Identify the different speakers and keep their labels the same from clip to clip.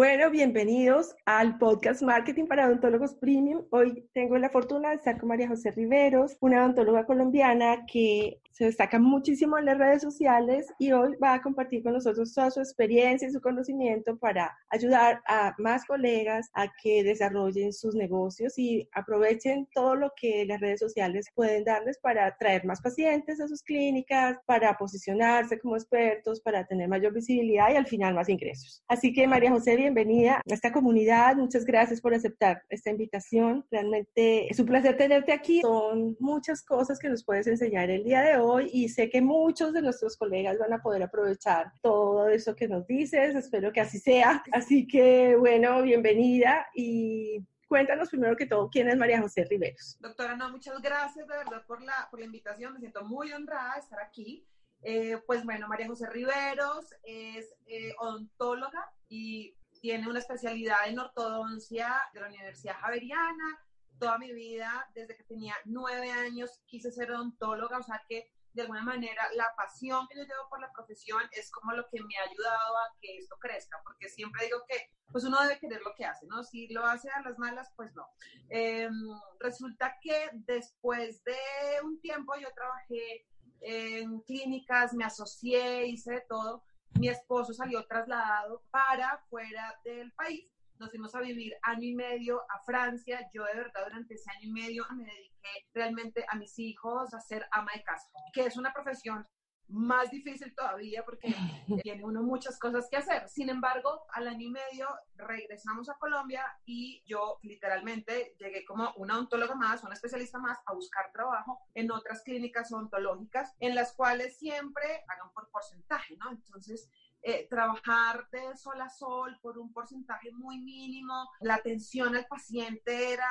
Speaker 1: Bueno, bienvenidos al podcast Marketing para Odontólogos Premium. Hoy tengo la fortuna de estar con María José Riveros, una odontóloga colombiana que se destaca muchísimo en las redes sociales y hoy va a compartir con nosotros toda su experiencia y su conocimiento para ayudar a más colegas a que desarrollen sus negocios y aprovechen todo lo que las redes sociales pueden darles para atraer más pacientes a sus clínicas, para posicionarse como expertos, para tener mayor visibilidad y al final más ingresos. Así que María José, bienvenida a esta comunidad. Muchas gracias por aceptar esta invitación. Realmente es un placer tenerte aquí. Son muchas cosas que nos puedes enseñar el día de hoy y sé que muchos de nuestros colegas van a poder aprovechar todo eso que nos dices. Espero que así sea. Así que, bueno, bienvenida y cuéntanos primero que todo quién es María José Riveros.
Speaker 2: Doctora, no, muchas gracias de verdad por la, por la invitación. Me siento muy honrada de estar aquí. Eh, pues bueno, María José Riveros es eh, y tiene una especialidad en ortodoncia de la Universidad Javeriana. Toda mi vida, desde que tenía nueve años, quise ser odontóloga, o sea que de alguna manera la pasión que yo llevo por la profesión es como lo que me ha ayudado a que esto crezca, porque siempre digo que pues uno debe querer lo que hace, ¿no? Si lo hace a las malas, pues no. Em, resulta que después de un tiempo yo trabajé en clínicas, me asocié, hice de todo. Mi esposo salió trasladado para fuera del país nos fuimos a vivir año y medio a Francia. Yo de verdad durante ese año y medio me dediqué realmente a mis hijos a ser ama de casa, que es una profesión más difícil todavía porque tiene uno muchas cosas que hacer. Sin embargo, al año y medio regresamos a Colombia y yo literalmente llegué como una odontóloga más, una especialista más a buscar trabajo en otras clínicas odontológicas en las cuales siempre hagan por porcentaje, ¿no? Entonces, eh, trabajar de sol a sol por un porcentaje muy mínimo, la atención al paciente era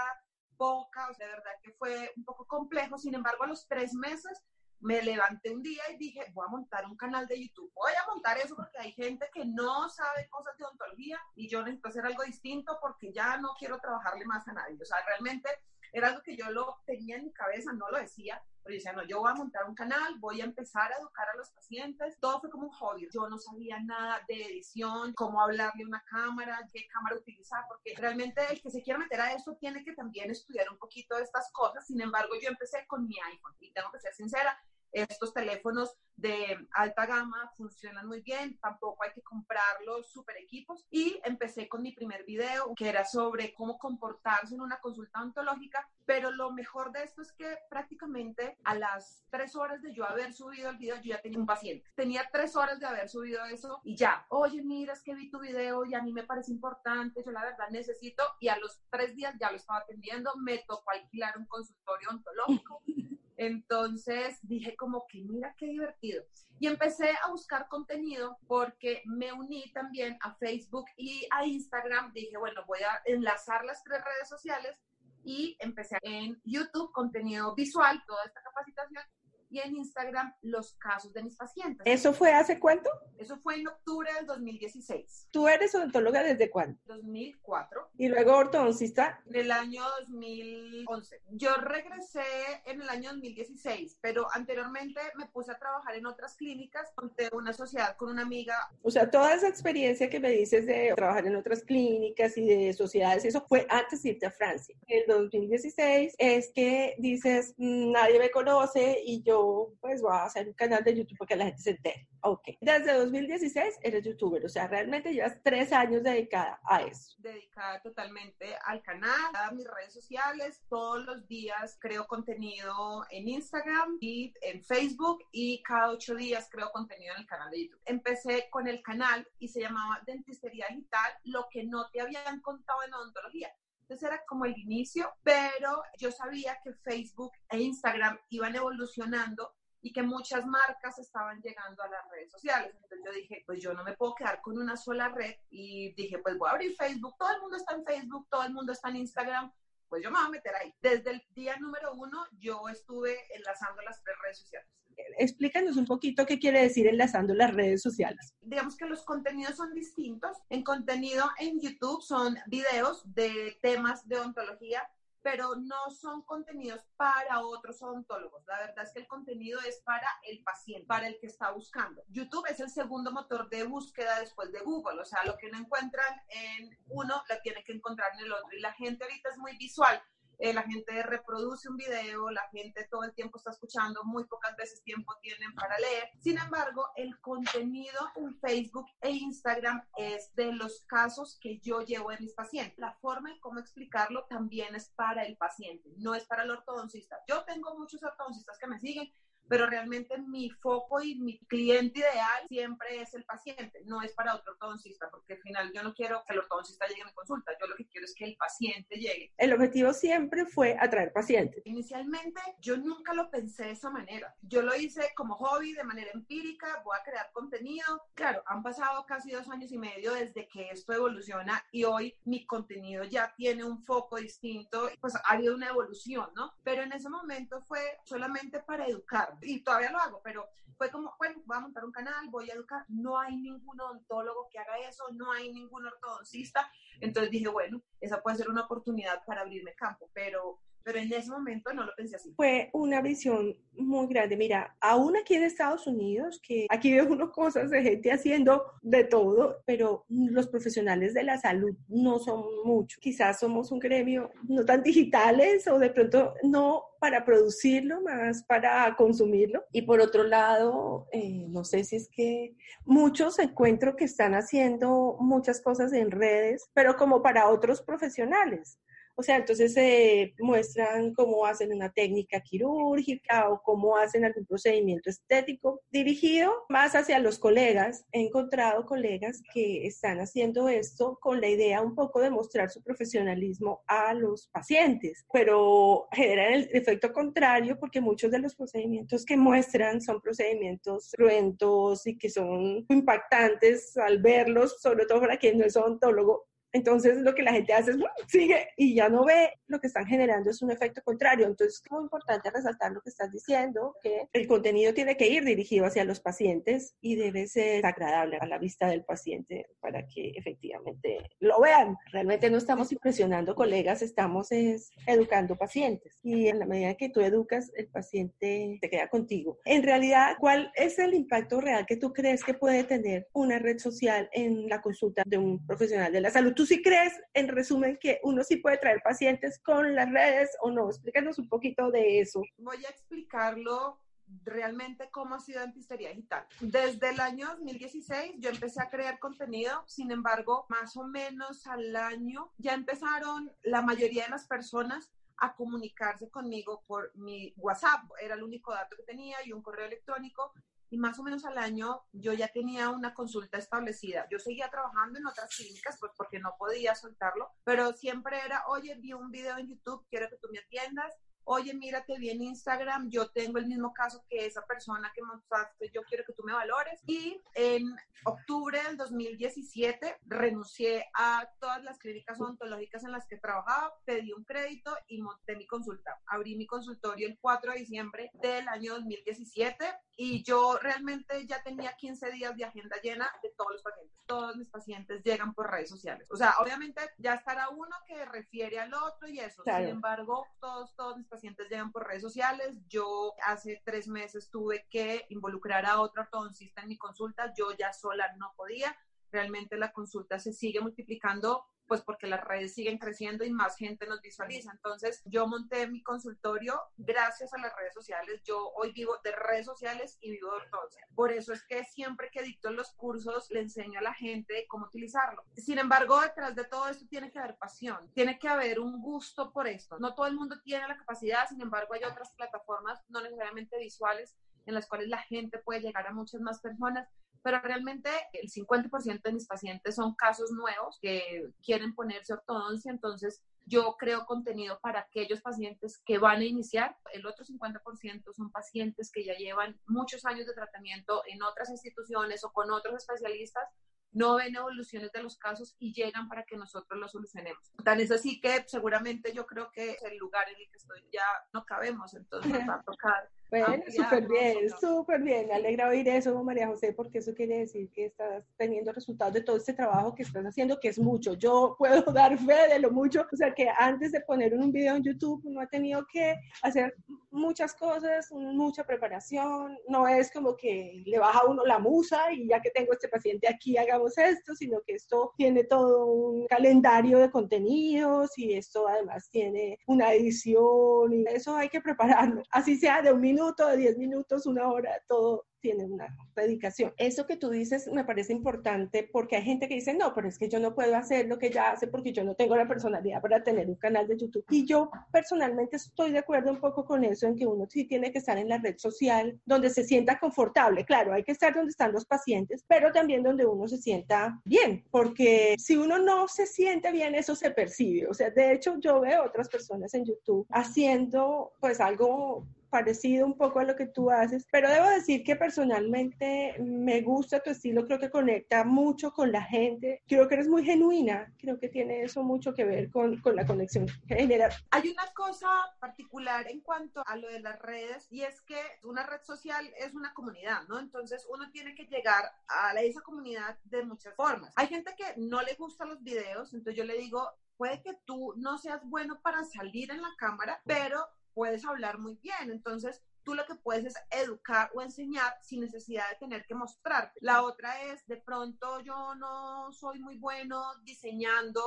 Speaker 2: poca, o sea, de verdad que fue un poco complejo, sin embargo, a los tres meses me levanté un día y dije, voy a montar un canal de YouTube, voy a montar eso porque hay gente que no sabe cosas de odontología y yo necesito hacer algo distinto porque ya no quiero trabajarle más a nadie, o sea, realmente era algo que yo lo tenía en mi cabeza, no lo decía, pero decía, no, yo voy a montar un canal, voy a empezar a educar a los pacientes. Todo fue como un hobby. Yo no sabía nada de edición, cómo hablarle a una cámara, qué cámara utilizar, porque realmente el que se quiera meter a eso tiene que también estudiar un poquito de estas cosas. Sin embargo, yo empecé con mi iPhone y tengo que ser sincera, estos teléfonos de alta gama funcionan muy bien, tampoco hay que comprar los super equipos. Y empecé con mi primer video, que era sobre cómo comportarse en una consulta ontológica, pero lo mejor de esto es que prácticamente a las tres horas de yo haber subido el video, yo ya tenía un paciente. Tenía tres horas de haber subido eso y ya, oye, mira, es que vi tu video y a mí me parece importante, yo la verdad necesito, y a los tres días ya lo estaba atendiendo, me tocó alquilar un consultorio ontológico. Entonces dije como que mira qué divertido. Y empecé a buscar contenido porque me uní también a Facebook y a Instagram. Dije, bueno, voy a enlazar las tres redes sociales y empecé en YouTube contenido visual, toda esta capacitación y en Instagram los casos de mis pacientes.
Speaker 1: ¿Eso fue hace cuánto?
Speaker 2: Eso fue en octubre del 2016.
Speaker 1: ¿Tú eres odontóloga desde cuándo?
Speaker 2: 2004.
Speaker 1: ¿Y luego ortodoncista?
Speaker 2: En el año 2011. Yo regresé en el año 2016, pero anteriormente me puse a trabajar en otras clínicas, monté una sociedad con una amiga.
Speaker 1: O sea, toda esa experiencia que me dices de trabajar en otras clínicas y de sociedades, eso fue antes de irte a Francia. En el 2016 es que dices, mm, nadie me conoce y yo pues voy a hacer un canal de YouTube para que la gente se entere. Ok. Desde 2016 eres youtuber, o sea, realmente llevas tres años dedicada a eso.
Speaker 2: Dedicada totalmente al canal, a mis redes sociales. Todos los días creo contenido en Instagram y en Facebook y cada ocho días creo contenido en el canal de YouTube. Empecé con el canal y se llamaba Dentistería Digital, lo que no te habían contado en odontología. Entonces era como el inicio, pero yo sabía que Facebook e Instagram iban evolucionando y que muchas marcas estaban llegando a las redes sociales. Entonces yo dije, pues yo no me puedo quedar con una sola red y dije, pues voy a abrir Facebook, todo el mundo está en Facebook, todo el mundo está en Instagram, pues yo me voy a meter ahí. Desde el día número uno yo estuve enlazando las tres redes sociales.
Speaker 1: Explícanos un poquito qué quiere decir enlazando las redes sociales.
Speaker 2: Digamos que los contenidos son distintos. En contenido en YouTube son videos de temas de ontología pero no son contenidos para otros odontólogos. La verdad es que el contenido es para el paciente, para el que está buscando. YouTube es el segundo motor de búsqueda después de Google, o sea, lo que no encuentran en uno, lo tiene que encontrar en el otro. Y la gente ahorita es muy visual. Eh, la gente reproduce un video, la gente todo el tiempo está escuchando, muy pocas veces tiempo tienen para leer. Sin embargo, el contenido en Facebook e Instagram es de los casos que yo llevo en mis pacientes. La forma en cómo explicarlo también es para el paciente, no es para el ortodoncista. Yo tengo muchos ortodoncistas que me siguen pero realmente mi foco y mi cliente ideal siempre es el paciente, no es para otro ortodoncista, porque al final yo no quiero que el ortodoncista llegue a mi consulta, yo lo que quiero es que el paciente llegue.
Speaker 1: El objetivo siempre fue atraer pacientes.
Speaker 2: Inicialmente yo nunca lo pensé de esa manera, yo lo hice como hobby, de manera empírica, voy a crear contenido. Claro, han pasado casi dos años y medio desde que esto evoluciona y hoy mi contenido ya tiene un foco distinto, pues ha habido una evolución, ¿no? Pero en ese momento fue solamente para educar y todavía lo hago, pero fue como, bueno, voy a montar un canal, voy a educar. No hay ningún odontólogo que haga eso, no hay ningún ortodoncista. Entonces dije, bueno, esa puede ser una oportunidad para abrirme campo, pero pero en ese momento no lo pensé así.
Speaker 1: Fue una visión muy grande. Mira, aún aquí en Estados Unidos, que aquí veo unas cosas de gente haciendo de todo, pero los profesionales de la salud no son muchos. Quizás somos un gremio no tan digitales o de pronto no para producirlo, más para consumirlo. Y por otro lado, eh, no sé si es que muchos encuentro que están haciendo muchas cosas en redes, pero como para otros profesionales. O sea, entonces se muestran cómo hacen una técnica quirúrgica o cómo hacen algún procedimiento estético dirigido más hacia los colegas. He encontrado colegas que están haciendo esto con la idea un poco de mostrar su profesionalismo a los pacientes, pero generan el efecto contrario porque muchos de los procedimientos que muestran son procedimientos cruentos y que son impactantes al verlos, sobre todo para quien no es odontólogo, entonces lo que la gente hace es, sigue y ya no ve lo que están generando, es un efecto contrario. Entonces es muy importante resaltar lo que estás diciendo, que el contenido tiene que ir dirigido hacia los pacientes y debe ser agradable a la vista del paciente para que efectivamente lo vean. Realmente no estamos impresionando colegas, estamos es, educando pacientes. Y en la medida que tú educas, el paciente se queda contigo. En realidad, ¿cuál es el impacto real que tú crees que puede tener una red social en la consulta de un profesional de la salud? ¿Tú sí crees, en resumen, que uno sí puede traer pacientes con las redes o no? Explícanos un poquito de eso.
Speaker 2: Voy a explicarlo realmente cómo ha sido Antistería Digital. Desde el año 2016 yo empecé a crear contenido, sin embargo, más o menos al año ya empezaron la mayoría de las personas a comunicarse conmigo por mi WhatsApp, era el único dato que tenía y un correo electrónico y más o menos al año yo ya tenía una consulta establecida. Yo seguía trabajando en otras clínicas pues porque no podía soltarlo, pero siempre era, oye, vi un video en YouTube, quiero que tú me atiendas oye, mírate bien Instagram, yo tengo el mismo caso que esa persona que mostraste, yo quiero que tú me valores. Y en octubre del 2017 renuncié a todas las clínicas odontológicas en las que trabajaba, pedí un crédito y monté mi consulta. Abrí mi consultorio el 4 de diciembre del año 2017 y yo realmente ya tenía 15 días de agenda llena de todos los pacientes. Todos mis pacientes llegan por redes sociales. O sea, obviamente ya estará uno que refiere al otro y eso. Sin embargo, todos, todos mis pacientes pacientes llegan por redes sociales. Yo hace tres meses tuve que involucrar a otro ortodoncista en mi consulta. Yo ya sola no podía. Realmente la consulta se sigue multiplicando pues porque las redes siguen creciendo y más gente nos visualiza. Entonces, yo monté mi consultorio gracias a las redes sociales. Yo hoy vivo de redes sociales y vivo de ortodoncia. Por eso es que siempre que dicto los cursos, le enseño a la gente cómo utilizarlo. Sin embargo, detrás de todo esto tiene que haber pasión, tiene que haber un gusto por esto. No todo el mundo tiene la capacidad, sin embargo, hay otras plataformas, no necesariamente visuales, en las cuales la gente puede llegar a muchas más personas pero realmente el 50% de mis pacientes son casos nuevos que quieren ponerse ortodoncia, entonces yo creo contenido para aquellos pacientes que van a iniciar. El otro 50% son pacientes que ya llevan muchos años de tratamiento en otras instituciones o con otros especialistas no ven evoluciones de los casos y llegan para que nosotros lo solucionemos. Tan es así que seguramente yo creo que el lugar en el que estoy ya no cabemos, entonces nos va a tocar
Speaker 1: bueno, súper bien, súper bien. Me alegra oír eso, María José, porque eso quiere decir que estás teniendo resultados de todo este trabajo que estás haciendo, que es mucho. Yo puedo dar fe de lo mucho. O sea, que antes de poner un video en YouTube, uno ha tenido que hacer muchas cosas, mucha preparación. No es como que le baja a uno la musa y ya que tengo este paciente aquí, hagamos esto, sino que esto tiene todo un calendario de contenidos y esto además tiene una edición y eso hay que prepararlo. Así sea de un minuto de 10 minutos, una hora, todo tiene una dedicación. Eso que tú dices me parece importante porque hay gente que dice, no, pero es que yo no puedo hacer lo que ella hace porque yo no tengo la personalidad para tener un canal de YouTube. Y yo personalmente estoy de acuerdo un poco con eso, en que uno sí tiene que estar en la red social donde se sienta confortable. Claro, hay que estar donde están los pacientes, pero también donde uno se sienta bien, porque si uno no se siente bien, eso se percibe. O sea, de hecho, yo veo otras personas en YouTube haciendo pues algo parecido un poco a lo que tú haces, pero debo decir que personalmente me gusta tu estilo, creo que conecta mucho con la gente, creo que eres muy genuina, creo que tiene eso mucho que ver con, con la conexión general.
Speaker 2: Hay una cosa particular en cuanto a lo de las redes y es que una red social es una comunidad, ¿no? Entonces uno tiene que llegar a esa comunidad de muchas formas. Hay gente que no le gustan los videos, entonces yo le digo, puede que tú no seas bueno para salir en la cámara, pero puedes hablar muy bien. Entonces, tú lo que puedes es educar o enseñar sin necesidad de tener que mostrarte. La otra es, de pronto yo no soy muy bueno diseñando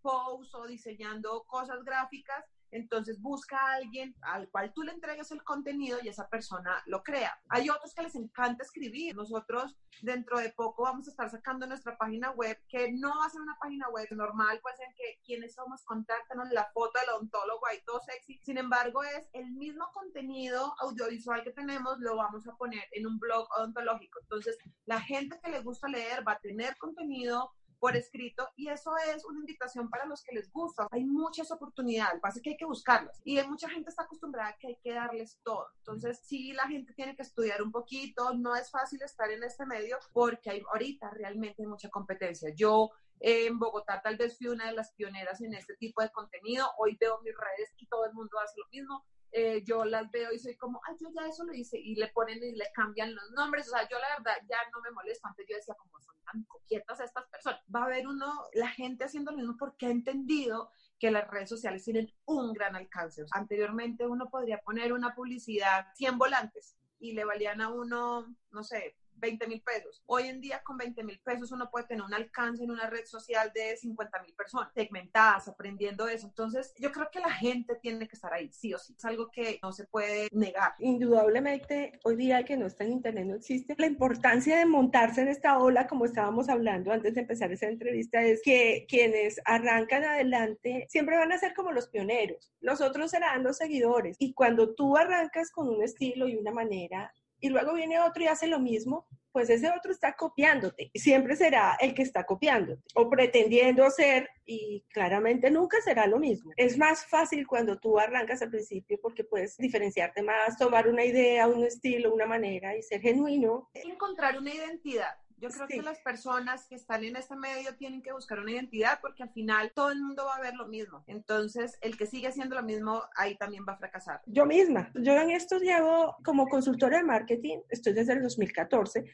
Speaker 2: posts o diseñando cosas gráficas, entonces busca a alguien al cual tú le entregues el contenido y esa persona lo crea. Hay otros que les encanta escribir. Nosotros dentro de poco vamos a estar sacando nuestra página web, que no va a ser una página web normal, pues en que quienes somos, contáctanos la foto del odontólogo ahí todo sexy. Sin embargo, es el mismo contenido audiovisual que tenemos, lo vamos a poner en un blog odontológico. Entonces, la gente que le gusta leer va a tener contenido por escrito y eso es una invitación para los que les gusta. Hay muchas oportunidades, pasa que hay que buscarlas y mucha gente está acostumbrada a que hay que darles todo. Entonces, sí, la gente tiene que estudiar un poquito, no es fácil estar en este medio porque hay, ahorita realmente hay mucha competencia. Yo en Bogotá tal vez fui una de las pioneras en este tipo de contenido, hoy veo mis redes y todo el mundo hace lo mismo. Eh, yo las veo y soy como, ay, yo ya eso lo hice, y le ponen y le cambian los nombres, o sea, yo la verdad ya no me molesto, antes yo decía como son tan coquietas estas personas, va a haber uno, la gente haciendo lo mismo porque ha entendido que las redes sociales tienen un gran alcance. anteriormente uno podría poner una publicidad 100 volantes y le valían a uno, no sé, 20 mil pesos. Hoy en día con 20 mil pesos uno puede tener un alcance en una red social de 50 mil personas, segmentadas, aprendiendo eso. Entonces yo creo que la gente tiene que estar ahí, sí o sí. Es algo que no se puede negar.
Speaker 1: Indudablemente, hoy día que no está en Internet no existe. La importancia de montarse en esta ola, como estábamos hablando antes de empezar esa entrevista, es que quienes arrancan adelante siempre van a ser como los pioneros. Los otros serán los seguidores. Y cuando tú arrancas con un estilo y una manera, y luego viene otro y hace lo mismo, pues ese otro está copiándote. Siempre será el que está copiándote o pretendiendo ser y claramente nunca será lo mismo. Es más fácil cuando tú arrancas al principio porque puedes diferenciarte más, tomar una idea, un estilo, una manera y ser genuino.
Speaker 2: Encontrar una identidad. Yo creo que las personas que están en este medio tienen que buscar una identidad porque al final todo el mundo va a ver lo mismo. Entonces, el que sigue haciendo lo mismo, ahí también va a fracasar.
Speaker 1: Yo misma, yo en esto llevo como consultora de marketing, estoy desde el 2014,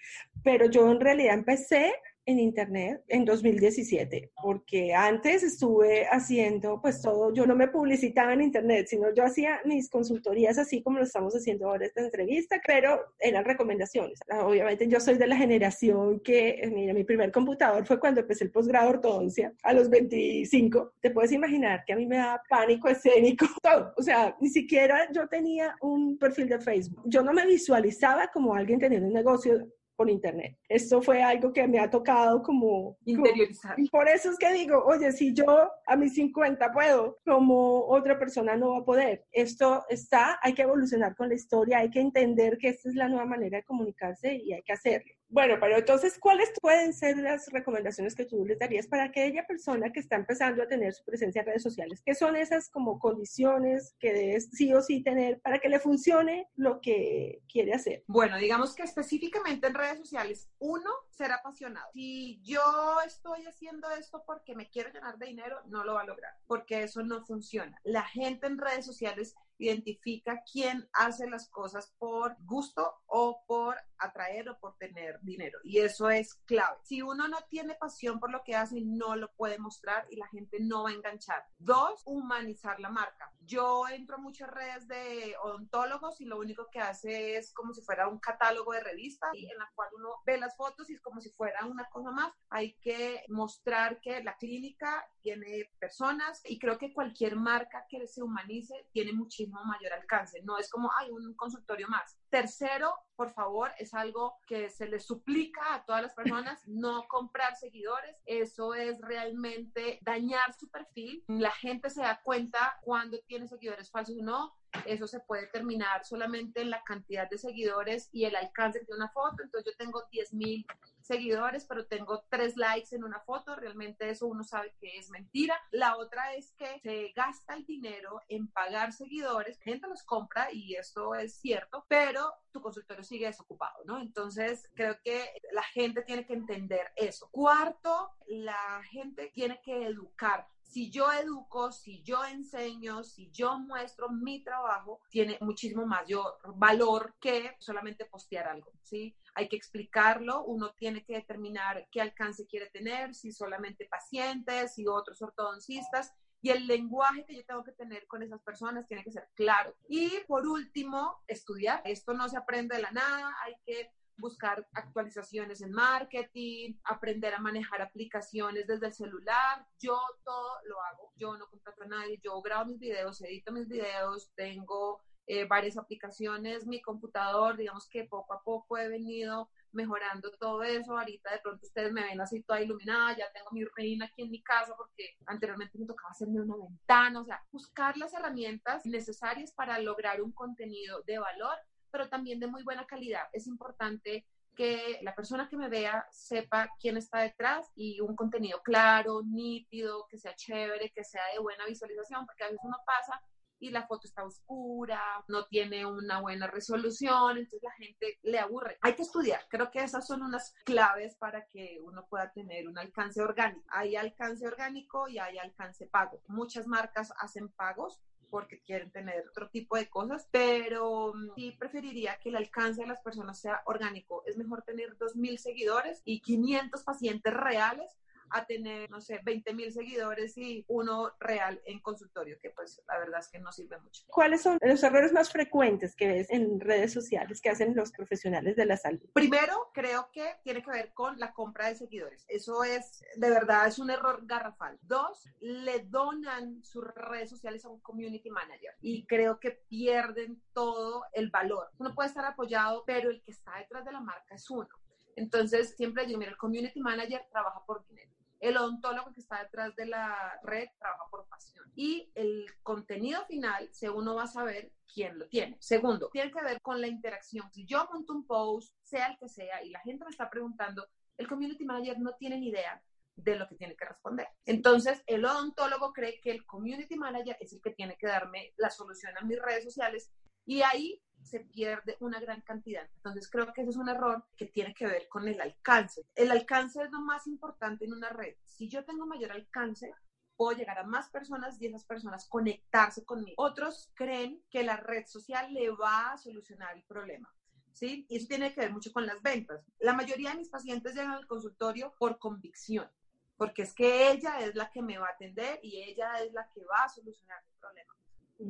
Speaker 1: pero yo en realidad empecé en Internet en 2017, porque antes estuve haciendo pues todo, yo no me publicitaba en Internet, sino yo hacía mis consultorías así como lo estamos haciendo ahora esta entrevista, pero eran recomendaciones. Obviamente yo soy de la generación que, mira, mi primer computador fue cuando empecé el posgrado de ortodoncia a los 25. Te puedes imaginar que a mí me da pánico escénico, todo. O sea, ni siquiera yo tenía un perfil de Facebook. Yo no me visualizaba como alguien teniendo un negocio por internet. Esto fue algo que me ha tocado como
Speaker 2: interiorizar.
Speaker 1: y por eso es que digo, oye, si yo a mis 50 puedo, como otra persona no va a poder. Esto está, hay que evolucionar con la historia, hay que entender que esta es la nueva manera de comunicarse y hay que hacerlo. Bueno, pero entonces, ¿cuáles pueden ser las recomendaciones que tú les darías para aquella persona que está empezando a tener su presencia en redes sociales? ¿Qué son esas como condiciones que debes sí o sí tener para que le funcione lo que quiere hacer?
Speaker 2: Bueno, digamos que específicamente en redes sociales, uno, ser apasionado. Si yo estoy haciendo esto porque me quiero llenar de dinero, no lo va a lograr, porque eso no funciona. La gente en redes sociales identifica quién hace las cosas por gusto o por atraer o por tener dinero. Y eso es clave. Si uno no tiene pasión por lo que hace, no lo puede mostrar y la gente no va a enganchar. Dos, humanizar la marca. Yo entro a muchas redes de odontólogos y lo único que hace es como si fuera un catálogo de revista y en la cual uno ve las fotos y es como si fuera una cosa más. Hay que mostrar que la clínica tiene personas y creo que cualquier marca que se humanice tiene muchísimo mayor alcance. No es como, hay un consultorio más. Tercero, por favor, es algo que se le suplica a todas las personas, no comprar seguidores. Eso es realmente dañar su perfil. La gente se da cuenta cuando tiene seguidores falsos o no eso se puede determinar solamente en la cantidad de seguidores y el alcance de una foto. Entonces yo tengo 10 mil seguidores, pero tengo tres likes en una foto. Realmente eso uno sabe que es mentira. La otra es que se gasta el dinero en pagar seguidores. Gente los compra y esto es cierto, pero tu consultorio sigue desocupado, ¿no? Entonces creo que la gente tiene que entender eso. Cuarto, la gente tiene que educar si yo educo, si yo enseño, si yo muestro mi trabajo, tiene muchísimo mayor valor que solamente postear algo, ¿sí? Hay que explicarlo, uno tiene que determinar qué alcance quiere tener, si solamente pacientes, si otros ortodoncistas, y el lenguaje que yo tengo que tener con esas personas tiene que ser claro. Y por último, estudiar. Esto no se aprende de la nada, hay que buscar actualizaciones en marketing, aprender a manejar aplicaciones desde el celular. Yo todo lo hago. Yo no contrato a nadie. Yo grabo mis videos, edito mis videos, tengo eh, varias aplicaciones, mi computador, digamos que poco a poco he venido mejorando todo eso. Ahorita de pronto ustedes me ven así toda iluminada, ya tengo mi reina aquí en mi casa porque anteriormente me tocaba hacerme una ventana, o sea, buscar las herramientas necesarias para lograr un contenido de valor pero también de muy buena calidad. Es importante que la persona que me vea sepa quién está detrás y un contenido claro, nítido, que sea chévere, que sea de buena visualización, porque a veces uno pasa y la foto está oscura, no tiene una buena resolución, entonces la gente le aburre. Hay que estudiar, creo que esas son unas claves para que uno pueda tener un alcance orgánico. Hay alcance orgánico y hay alcance pago. Muchas marcas hacen pagos, porque quieren tener otro tipo de cosas, pero mm, sí preferiría que el alcance de las personas sea orgánico. Es mejor tener 2.000 seguidores y 500 pacientes reales a tener, no sé, 20 mil seguidores y uno real en consultorio, que pues la verdad es que no sirve mucho.
Speaker 1: ¿Cuáles son los errores más frecuentes que ves en redes sociales que hacen los profesionales de la salud?
Speaker 2: Primero, creo que tiene que ver con la compra de seguidores. Eso es, de verdad, es un error garrafal. Dos, le donan sus redes sociales a un community manager y creo que pierden todo el valor. Uno puede estar apoyado, pero el que está detrás de la marca es uno. Entonces, siempre digo, mira, el community manager trabaja por dinero. El odontólogo que está detrás de la red trabaja por pasión. Y el contenido final, según uno va a saber quién lo tiene. Segundo, tiene que ver con la interacción. Si yo monto un post, sea el que sea, y la gente me está preguntando, el community manager no tiene ni idea de lo que tiene que responder. Entonces, el odontólogo cree que el community manager es el que tiene que darme la solución a mis redes sociales y ahí se pierde una gran cantidad. Entonces creo que ese es un error que tiene que ver con el alcance. El alcance es lo más importante en una red. Si yo tengo mayor alcance, puedo llegar a más personas y esas personas conectarse conmigo. Otros creen que la red social le va a solucionar el problema. ¿Sí? Y eso tiene que ver mucho con las ventas. La mayoría de mis pacientes llegan al consultorio por convicción, porque es que ella es la que me va a atender y ella es la que va a solucionar el problema.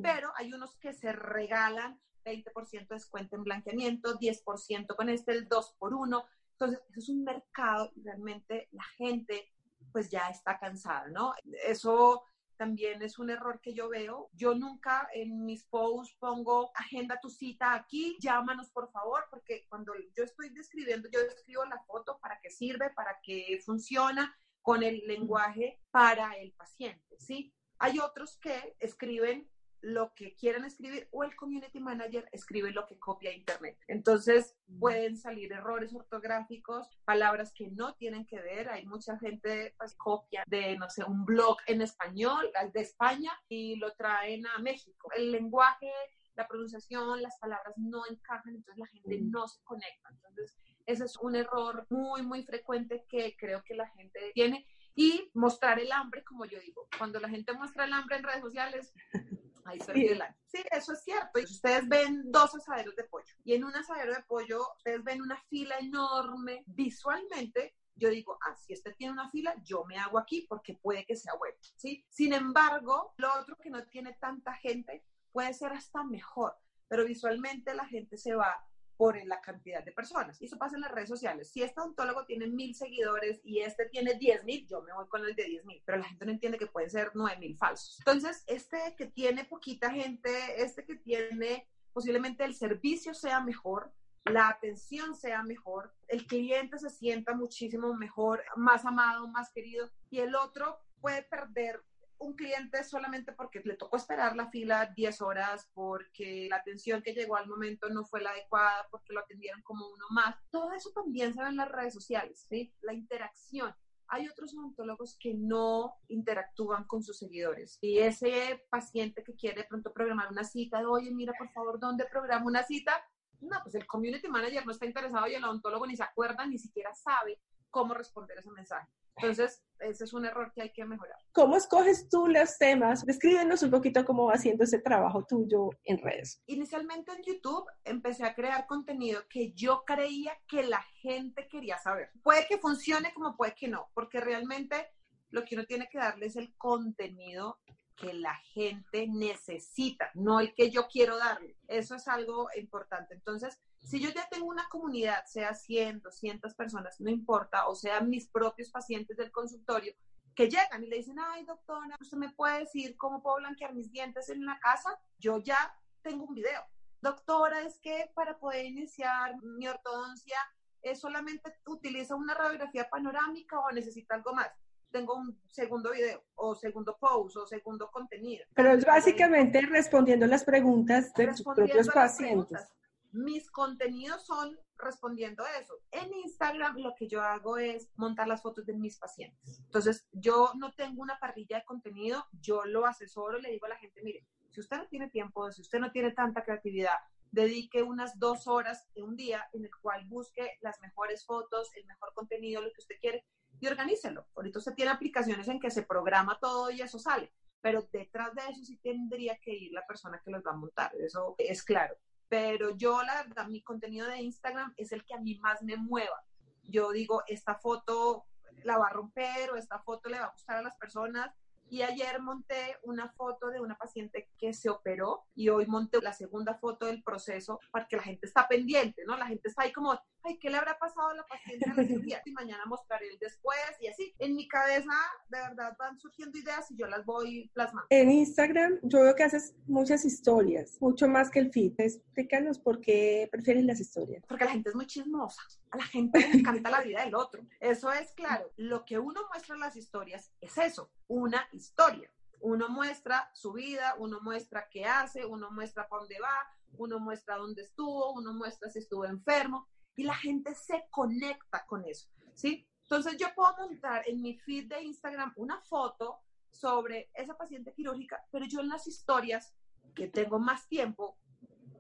Speaker 2: Pero hay unos que se regalan 20% de descuento en blanqueamiento, 10% con este, el 2 por 1. Entonces, eso es un mercado y realmente la gente pues ya está cansada, ¿no? Eso también es un error que yo veo. Yo nunca en mis posts pongo agenda tu cita aquí, llámanos por favor, porque cuando yo estoy describiendo, yo describo la foto para qué sirve, para qué funciona con el lenguaje para el paciente, ¿sí? Hay otros que escriben lo que quieren escribir o el community manager escribe lo que copia internet. Entonces pueden salir errores ortográficos, palabras que no tienen que ver. Hay mucha gente pues, copia de, no sé, un blog en español de España y lo traen a México. El lenguaje, la pronunciación, las palabras no encajan, entonces la gente no se conecta. Entonces ese es un error muy, muy frecuente que creo que la gente tiene. Y mostrar el hambre, como yo digo, cuando la gente muestra el hambre en redes sociales, ahí se sí. Sí, eso es cierto. Ustedes ven dos asaderos de pollo y en un asadero de pollo ustedes ven una fila enorme. Visualmente, yo digo, ah, si este tiene una fila, yo me hago aquí porque puede que sea bueno, ¿sí? Sin embargo, lo otro que no tiene tanta gente puede ser hasta mejor, pero visualmente la gente se va por la cantidad de personas. Y eso pasa en las redes sociales. Si este odontólogo tiene mil seguidores y este tiene diez mil, yo me voy con el de diez mil, pero la gente no entiende que pueden ser nueve mil falsos. Entonces, este que tiene poquita gente, este que tiene posiblemente el servicio sea mejor, la atención sea mejor, el cliente se sienta muchísimo mejor, más amado, más querido, y el otro puede perder un cliente solamente porque le tocó esperar la fila 10 horas, porque la atención que llegó al momento no fue la adecuada, porque lo atendieron como uno más. Todo eso también se en las redes sociales, ¿sí? La interacción. Hay otros odontólogos que no interactúan con sus seguidores. Y ese paciente que quiere pronto programar una cita, de, oye, mira, por favor, ¿dónde programo una cita? No, pues el community manager no está interesado y el odontólogo ni se acuerda, ni siquiera sabe cómo responder ese mensaje. Entonces, ese es un error que hay que mejorar.
Speaker 1: ¿Cómo escoges tú los temas? Descríbenos un poquito cómo va haciendo ese trabajo tuyo en redes.
Speaker 2: Inicialmente en YouTube empecé a crear contenido que yo creía que la gente quería saber. Puede que funcione como puede que no, porque realmente lo que uno tiene que darle es el contenido que la gente necesita, no el que yo quiero darle. Eso es algo importante. Entonces, si yo ya tengo una comunidad, sea 100, 200 personas, no importa, o sea mis propios pacientes del consultorio, que llegan y le dicen, ay doctora, ¿usted me puede decir cómo puedo blanquear mis dientes en una casa? Yo ya tengo un video. Doctora, es que para poder iniciar mi ortodoncia, ¿es solamente utiliza una radiografía panorámica o necesita algo más? tengo un segundo video o segundo post o segundo contenido.
Speaker 1: Pero es básicamente respondiendo las preguntas de tus propios pacientes.
Speaker 2: Mis contenidos son respondiendo a eso. En Instagram lo que yo hago es montar las fotos de mis pacientes. Entonces, yo no tengo una parrilla de contenido, yo lo asesoro, le digo a la gente, mire, si usted no tiene tiempo, si usted no tiene tanta creatividad, dedique unas dos horas de un día en el cual busque las mejores fotos, el mejor contenido, lo que usted quiere, y organícelo. Ahorita usted tiene aplicaciones en que se programa todo y eso sale, pero detrás de eso sí tendría que ir la persona que los va a montar, eso es claro. Pero yo, la mi contenido de Instagram es el que a mí más me mueva. Yo digo, esta foto la va a romper o esta foto le va a gustar a las personas y ayer monté una foto de una paciente que se operó y hoy monté la segunda foto del proceso para que la gente está pendiente, ¿no? La gente está ahí como, ay, ¿qué le habrá pasado a la paciente la cirugía? Y mañana mostraré el después y así. En mi cabeza, de verdad, van surgiendo ideas y yo las voy plasmando.
Speaker 1: En Instagram, yo veo que haces muchas historias, mucho más que el feed. Explícanos por qué prefieres las historias.
Speaker 2: Porque la gente es muy chismosa. A la gente le encanta la vida del otro. Eso es claro. Lo que uno muestra en las historias es eso, una historia. Uno muestra su vida, uno muestra qué hace, uno muestra para dónde va, uno muestra dónde estuvo, uno muestra si estuvo enfermo y la gente se conecta con eso, ¿sí? Entonces yo puedo montar en mi feed de Instagram una foto sobre esa paciente quirúrgica, pero yo en las historias que tengo más tiempo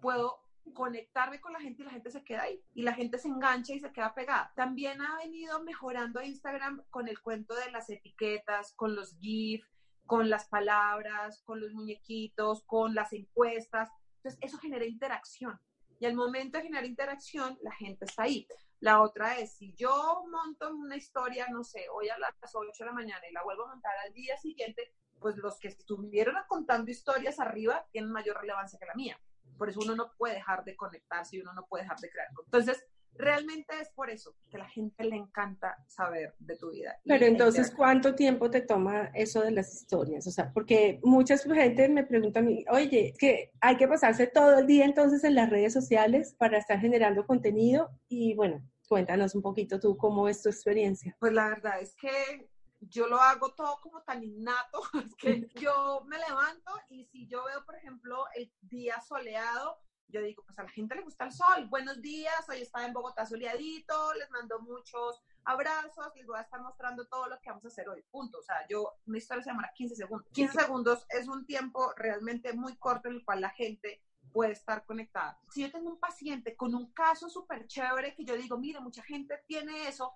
Speaker 2: puedo conectarme con la gente y la gente se queda ahí y la gente se engancha y se queda pegada. También ha venido mejorando Instagram con el cuento de las etiquetas, con los GIF, con las palabras, con los muñequitos, con las encuestas. Entonces, eso genera interacción. Y al momento de generar interacción, la gente está ahí. La otra es, si yo monto una historia, no sé, hoy a las 8 de la mañana y la vuelvo a montar al día siguiente, pues los que estuvieron contando historias arriba tienen mayor relevancia que la mía. Por eso uno no puede dejar de conectarse y uno no puede dejar de crear. Entonces, realmente es por eso que a la gente le encanta saber de tu vida.
Speaker 1: Pero entonces, ¿cuánto tiempo te toma eso de las historias? O sea, porque mucha gente me pregunta a mí, oye, que hay que pasarse todo el día entonces en las redes sociales para estar generando contenido y bueno, cuéntanos un poquito tú cómo es tu experiencia.
Speaker 2: Pues la verdad es que yo lo hago todo como tan innato, es que yo me levanto y si yo veo, por ejemplo, el día soleado, yo digo, pues a la gente le gusta el sol. Buenos días, hoy está en Bogotá soleadito, les mando muchos abrazos, les voy a estar mostrando todo lo que vamos a hacer hoy. Punto. O sea, yo, mi historia se llama 15 segundos. 15 segundos es un tiempo realmente muy corto en el cual la gente puede estar conectada. Si yo tengo un paciente con un caso súper chévere que yo digo, mire, mucha gente tiene eso,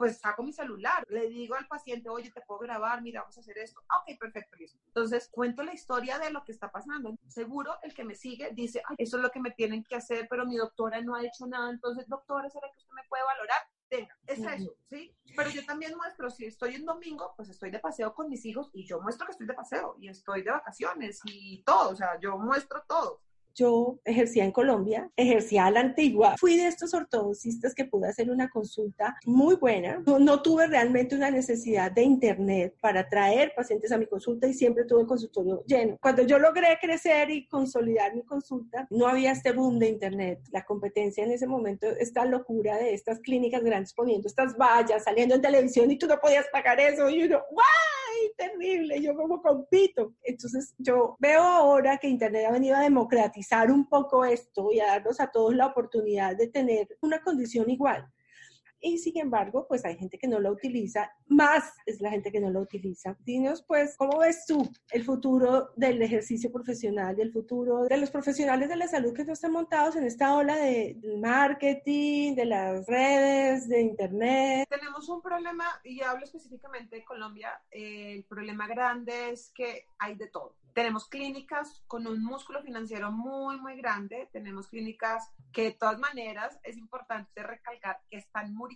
Speaker 2: pues saco mi celular, le digo al paciente, oye, te puedo grabar, mira, vamos a hacer esto. Ah, ok, perfecto, listo. Entonces, cuento la historia de lo que está pasando. Seguro el que me sigue dice, Ay, eso es lo que me tienen que hacer, pero mi doctora no ha hecho nada. Entonces, doctora, ¿será que usted me puede valorar? Venga, es eso, ¿sí? Pero yo también muestro, si estoy en domingo, pues estoy de paseo con mis hijos y yo muestro que estoy de paseo y estoy de vacaciones y todo, o sea, yo muestro todo
Speaker 1: yo ejercía en Colombia, ejercía a la antigua. Fui de estos ortodoncistas que pude hacer una consulta muy buena. No, tuve realmente una necesidad de internet para traer pacientes a mi consulta y siempre tuve el consultorio lleno. Cuando yo logré crecer y consolidar mi consulta, no había este boom de internet. La competencia en ese momento, esta locura de estas clínicas grandes poniendo estas vallas, saliendo en televisión y tú no podías pagar eso y uno, ¡guay! Terrible, yo como compito. Entonces yo veo ahora que internet ha venido a democratizar un poco esto y a darnos a todos la oportunidad de tener una condición igual y sin embargo, pues hay gente que no lo utiliza, más es la gente que no lo utiliza. Dinos, pues, ¿cómo ves tú el futuro del ejercicio profesional, del futuro de los profesionales de la salud que no están montados en esta ola de marketing, de las redes, de internet?
Speaker 2: Tenemos un problema, y hablo específicamente de Colombia, el problema grande es que hay de todo. Tenemos clínicas con un músculo financiero muy, muy grande, tenemos clínicas que de todas maneras es importante recalcar que están muy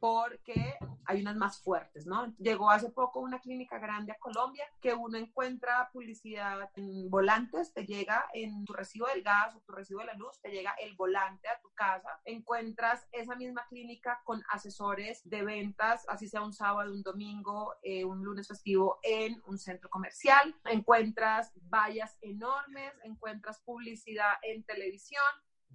Speaker 2: porque hay unas más fuertes, ¿no? Llegó hace poco una clínica grande a Colombia que uno encuentra publicidad en volantes, te llega en tu recibo del gas o tu recibo de la luz, te llega el volante a tu casa, encuentras esa misma clínica con asesores de ventas, así sea un sábado, un domingo, eh, un lunes festivo en un centro comercial, encuentras vallas enormes, encuentras publicidad en televisión,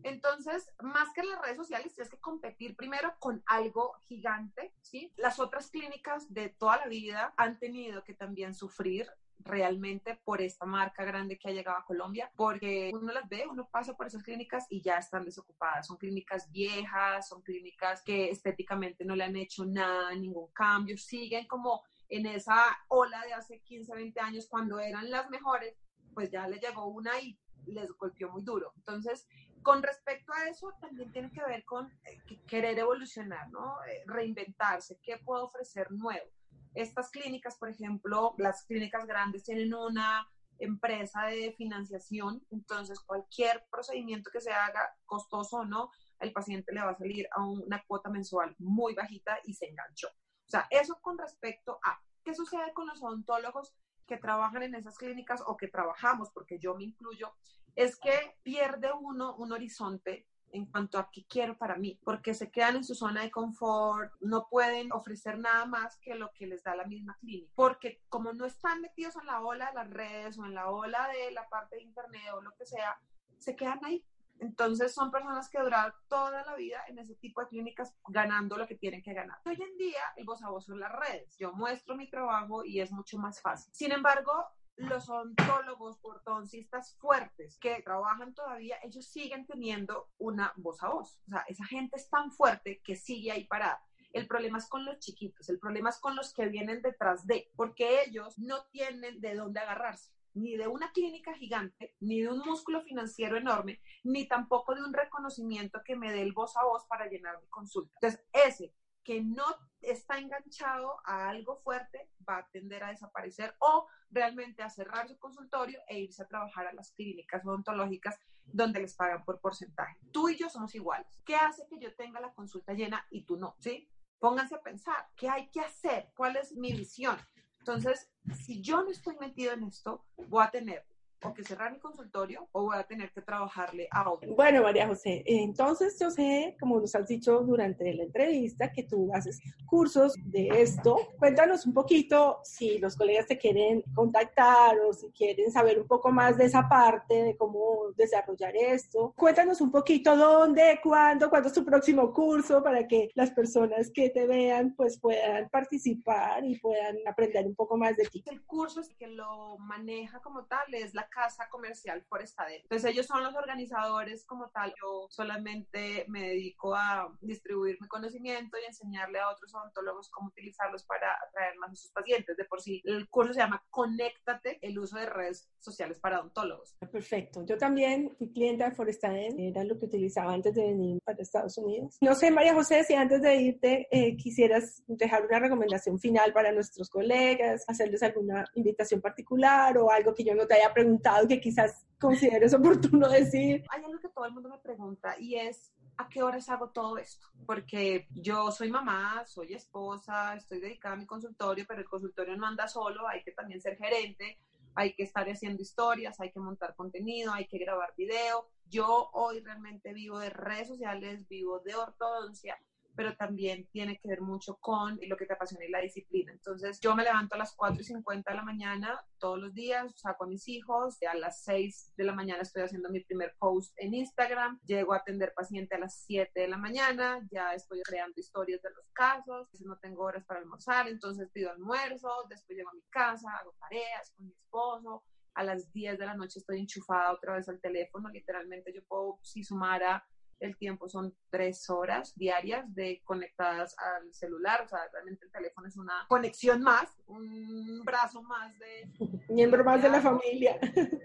Speaker 2: entonces, más que las redes sociales, tienes que competir primero con algo gigante, ¿sí? Las otras clínicas de toda la vida han tenido que también sufrir realmente por esta marca grande que ha llegado a Colombia, porque uno las ve, uno pasa por esas clínicas y ya están desocupadas. Son clínicas viejas, son clínicas que estéticamente no le han hecho nada, ningún cambio, siguen como en esa ola de hace 15, 20 años cuando eran las mejores, pues ya le llegó una y les golpeó muy duro. Entonces, con respecto a eso, también tiene que ver con eh, querer evolucionar, ¿no? Eh, reinventarse, ¿qué puedo ofrecer nuevo? Estas clínicas, por ejemplo, las clínicas grandes tienen una empresa de financiación, entonces cualquier procedimiento que se haga, costoso o no, el paciente le va a salir a una cuota mensual muy bajita y se enganchó. O sea, eso con respecto a qué sucede con los odontólogos que trabajan en esas clínicas o que trabajamos, porque yo me incluyo, es que pierde uno un horizonte en cuanto a qué quiero para mí, porque se quedan en su zona de confort, no pueden ofrecer nada más que lo que les da la misma clínica, porque como no están metidos en la ola de las redes o en la ola de la parte de internet o lo que sea, se quedan ahí. Entonces son personas que duran toda la vida en ese tipo de clínicas ganando lo que tienen que ganar. Hoy en día el voz a voz son las redes. Yo muestro mi trabajo y es mucho más fácil. Sin embargo, los ontólogos, ortodoncistas fuertes que trabajan todavía, ellos siguen teniendo una voz a voz. O sea, esa gente es tan fuerte que sigue ahí parada. El problema es con los chiquitos, el problema es con los que vienen detrás de, porque ellos no tienen de dónde agarrarse, ni de una clínica gigante, ni de un músculo financiero enorme, ni tampoco de un reconocimiento que me dé el voz a voz para llenar mi consulta. Entonces, ese que no está enganchado a algo fuerte va a tender a desaparecer o realmente a cerrar su consultorio e irse a trabajar a las clínicas odontológicas donde les pagan por porcentaje. Tú y yo somos iguales. ¿Qué hace que yo tenga la consulta llena y tú no? ¿Sí? Pónganse a pensar, ¿qué hay que hacer? ¿Cuál es mi visión? Entonces, si yo no estoy metido en esto, voy a tener o que cerrar mi consultorio o voy a tener que trabajarle a otro.
Speaker 1: Bueno, María José, entonces yo sé, como nos has dicho durante la entrevista, que tú haces cursos de esto. Cuéntanos un poquito si los colegas te quieren contactar o si quieren saber un poco más de esa parte, de cómo desarrollar esto. Cuéntanos un poquito dónde, cuándo, cuándo es tu próximo curso para que las personas que te vean pues puedan participar y puedan aprender un poco más de ti.
Speaker 2: El curso es que lo maneja como tal es la Casa Comercial Forestadero. Entonces ellos son los organizadores como tal. Yo solamente me dedico a distribuir mi conocimiento y enseñarle a otros odontólogos cómo utilizarlos para atraer más a sus pacientes. De por sí, el curso se llama Conéctate, el uso de redes sociales para odontólogos.
Speaker 1: Perfecto. Yo también fui clienta de Forestadero, era lo que utilizaba antes de venir para Estados Unidos. No sé, María José, si antes de irte eh, quisieras dejar una recomendación final para nuestros colegas, hacerles alguna invitación particular o algo que yo no te haya preguntado que quizás consideres oportuno decir.
Speaker 2: Hay algo que todo el mundo me pregunta y es, ¿a qué horas hago todo esto? Porque yo soy mamá, soy esposa, estoy dedicada a mi consultorio, pero el consultorio no anda solo, hay que también ser gerente, hay que estar haciendo historias, hay que montar contenido, hay que grabar video. Yo hoy realmente vivo de redes sociales, vivo de ortodoncia pero también tiene que ver mucho con lo que te apasiona y la disciplina. Entonces, yo me levanto a las 4 y 50 de la mañana todos los días, saco a mis hijos, a las 6 de la mañana estoy haciendo mi primer post en Instagram, llego a atender paciente a las 7 de la mañana, ya estoy creando historias de los casos, no tengo horas para almorzar, entonces pido almuerzo, después llego a mi casa, hago tareas con mi esposo, a las 10 de la noche estoy enchufada otra vez al teléfono, literalmente yo puedo, si sumara el tiempo son tres horas diarias de conectadas al celular, o sea, realmente el teléfono es una conexión más, un brazo más de...
Speaker 1: Miembro más de la familia.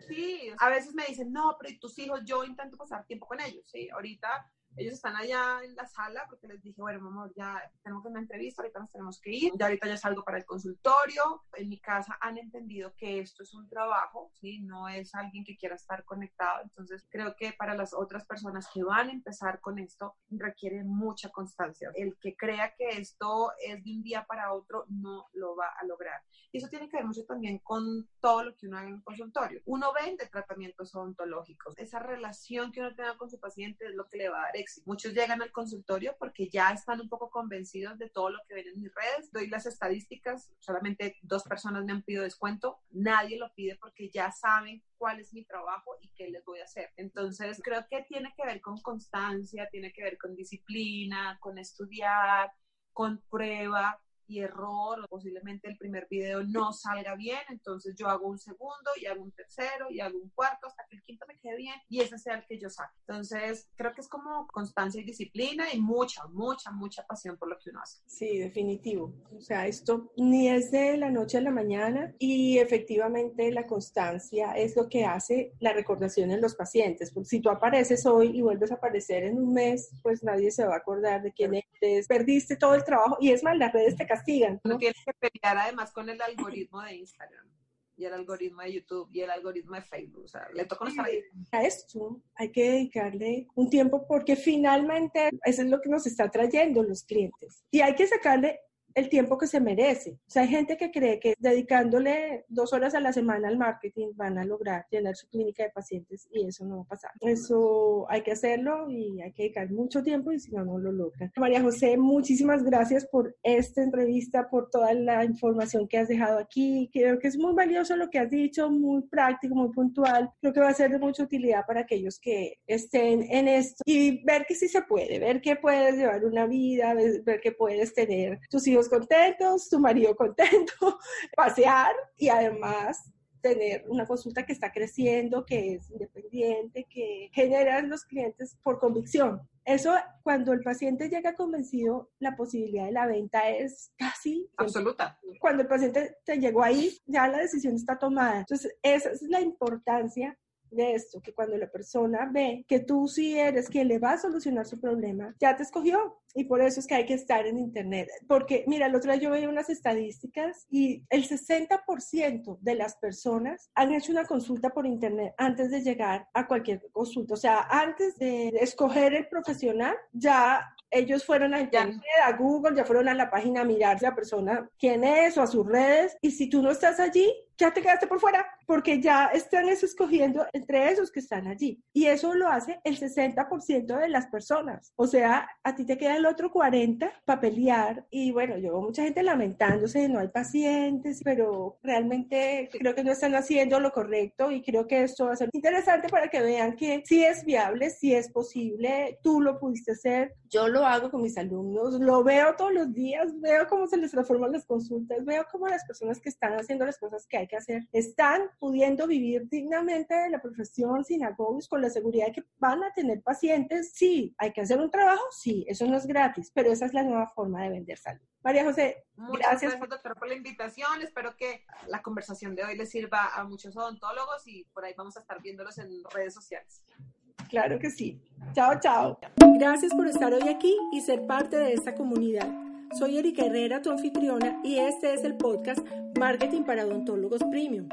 Speaker 2: Sí, a veces me dicen, no, pero ¿y tus hijos? Yo intento pasar tiempo con ellos, sí, ahorita ellos están allá en la sala porque les dije, bueno, amor, ya tenemos una entrevista, ahorita nos tenemos que ir, ya ahorita ya salgo para el consultorio. En mi casa han entendido que esto es un trabajo, ¿sí? No es alguien que quiera estar conectado. Entonces, creo que para las otras personas que van a empezar con esto, requiere mucha constancia. El que crea que esto es de un día para otro, no lo va a lograr. Y eso tiene que ver mucho también con todo lo que uno haga en el consultorio. Uno vende tratamientos odontológicos. Esa relación que uno tenga con su paciente es lo que le va a dar Muchos llegan al consultorio porque ya están un poco convencidos de todo lo que ven en mis redes. Doy las estadísticas, solamente dos personas me han pedido descuento. Nadie lo pide porque ya saben cuál es mi trabajo y qué les voy a hacer. Entonces, creo que tiene que ver con constancia, tiene que ver con disciplina, con estudiar, con prueba, y error, posiblemente el primer video no salga bien, entonces yo hago un segundo y hago un tercero y hago un cuarto hasta que el quinto me quede bien y ese sea el que yo saque. Entonces, creo que es como constancia y disciplina y mucha, mucha, mucha pasión por lo que uno hace.
Speaker 1: Sí, definitivo. O sea, esto ni es de la noche a la mañana y efectivamente la constancia es lo que hace la recordación en los pacientes. Porque si tú apareces hoy y vuelves a aparecer en un mes, pues nadie se va a acordar de quién eres. Perdiste todo el trabajo y es más, las redes te castigan.
Speaker 2: ¿no? tienes que pelear además con el algoritmo de Instagram y el algoritmo de YouTube y el algoritmo de Facebook. O sea, le toca.
Speaker 1: A esto hay que dedicarle un tiempo porque finalmente eso es lo que nos está trayendo los clientes. Y hay que sacarle el tiempo que se merece. O sea, hay gente que cree que dedicándole dos horas a la semana al marketing van a lograr llenar su clínica de pacientes y eso no va a pasar. Eso hay que hacerlo y hay que dedicar mucho tiempo y si no, no lo logran. María José, muchísimas gracias por esta entrevista, por toda la información que has dejado aquí. Creo que es muy valioso lo que has dicho, muy práctico, muy puntual. Creo que va a ser de mucha utilidad para aquellos que estén en esto y ver que sí se puede, ver que puedes llevar una vida, ver que puedes tener tus hijos contentos, tu marido contento, pasear y además tener una consulta que está creciendo, que es independiente, que genera los clientes por convicción. Eso, cuando el paciente llega convencido, la posibilidad de la venta es casi
Speaker 2: absoluta.
Speaker 1: Cuando el paciente te llegó ahí, ya la decisión está tomada. Entonces, esa es la importancia de esto, que cuando la persona ve que tú sí eres quien le va a solucionar su problema, ya te escogió. Y por eso es que hay que estar en Internet. Porque, mira, el otro día yo veía unas estadísticas y el 60% de las personas han hecho una consulta por Internet antes de llegar a cualquier consulta. O sea, antes de escoger el profesional, ya ellos fueron a Internet, a Google, ya fueron a la página a mirar a la persona quién es o a sus redes. Y si tú no estás allí, ya te quedaste por fuera, porque ya están escogiendo entre esos que están allí. Y eso lo hace el 60% de las personas. O sea, a ti te queda el otro 40% para pelear. Y bueno, yo veo mucha gente lamentándose, no hay pacientes, pero realmente creo que no están haciendo lo correcto y creo que esto va a ser interesante para que vean que sí es viable, sí es posible, tú lo pudiste hacer, yo lo hago con mis alumnos, lo veo todos los días, veo cómo se les transforman las consultas, veo cómo las personas que están haciendo las cosas que hay que hacer están pudiendo vivir dignamente de la profesión sin agobios, con la seguridad de que van a tener pacientes. Sí, hay que hacer un trabajo, sí, eso no es gratis, pero esa es la nueva forma de vender salud. María José,
Speaker 2: Muchas gracias. gracias, por la invitación. Espero que la conversación de hoy les sirva a muchos odontólogos y por ahí vamos a estar viéndolos en redes sociales.
Speaker 1: Claro que sí. Chao, chao. Gracias por estar hoy aquí y ser parte de esta comunidad. Soy Erika Herrera, tu anfitriona, y este es el podcast Marketing para Odontólogos Premium.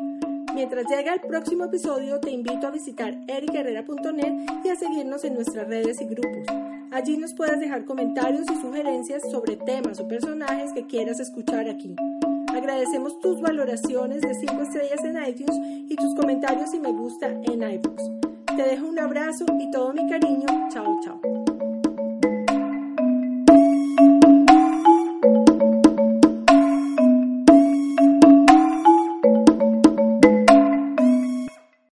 Speaker 1: Mientras llega el próximo episodio, te invito a visitar ericherrera.net y a seguirnos en nuestras redes y grupos. Allí nos puedes dejar comentarios y sugerencias sobre temas o personajes que quieras escuchar aquí. Agradecemos tus valoraciones de 5 estrellas en iTunes y tus comentarios y me gusta en iBooks. Te dejo un abrazo y todo mi cariño. Chao, chao.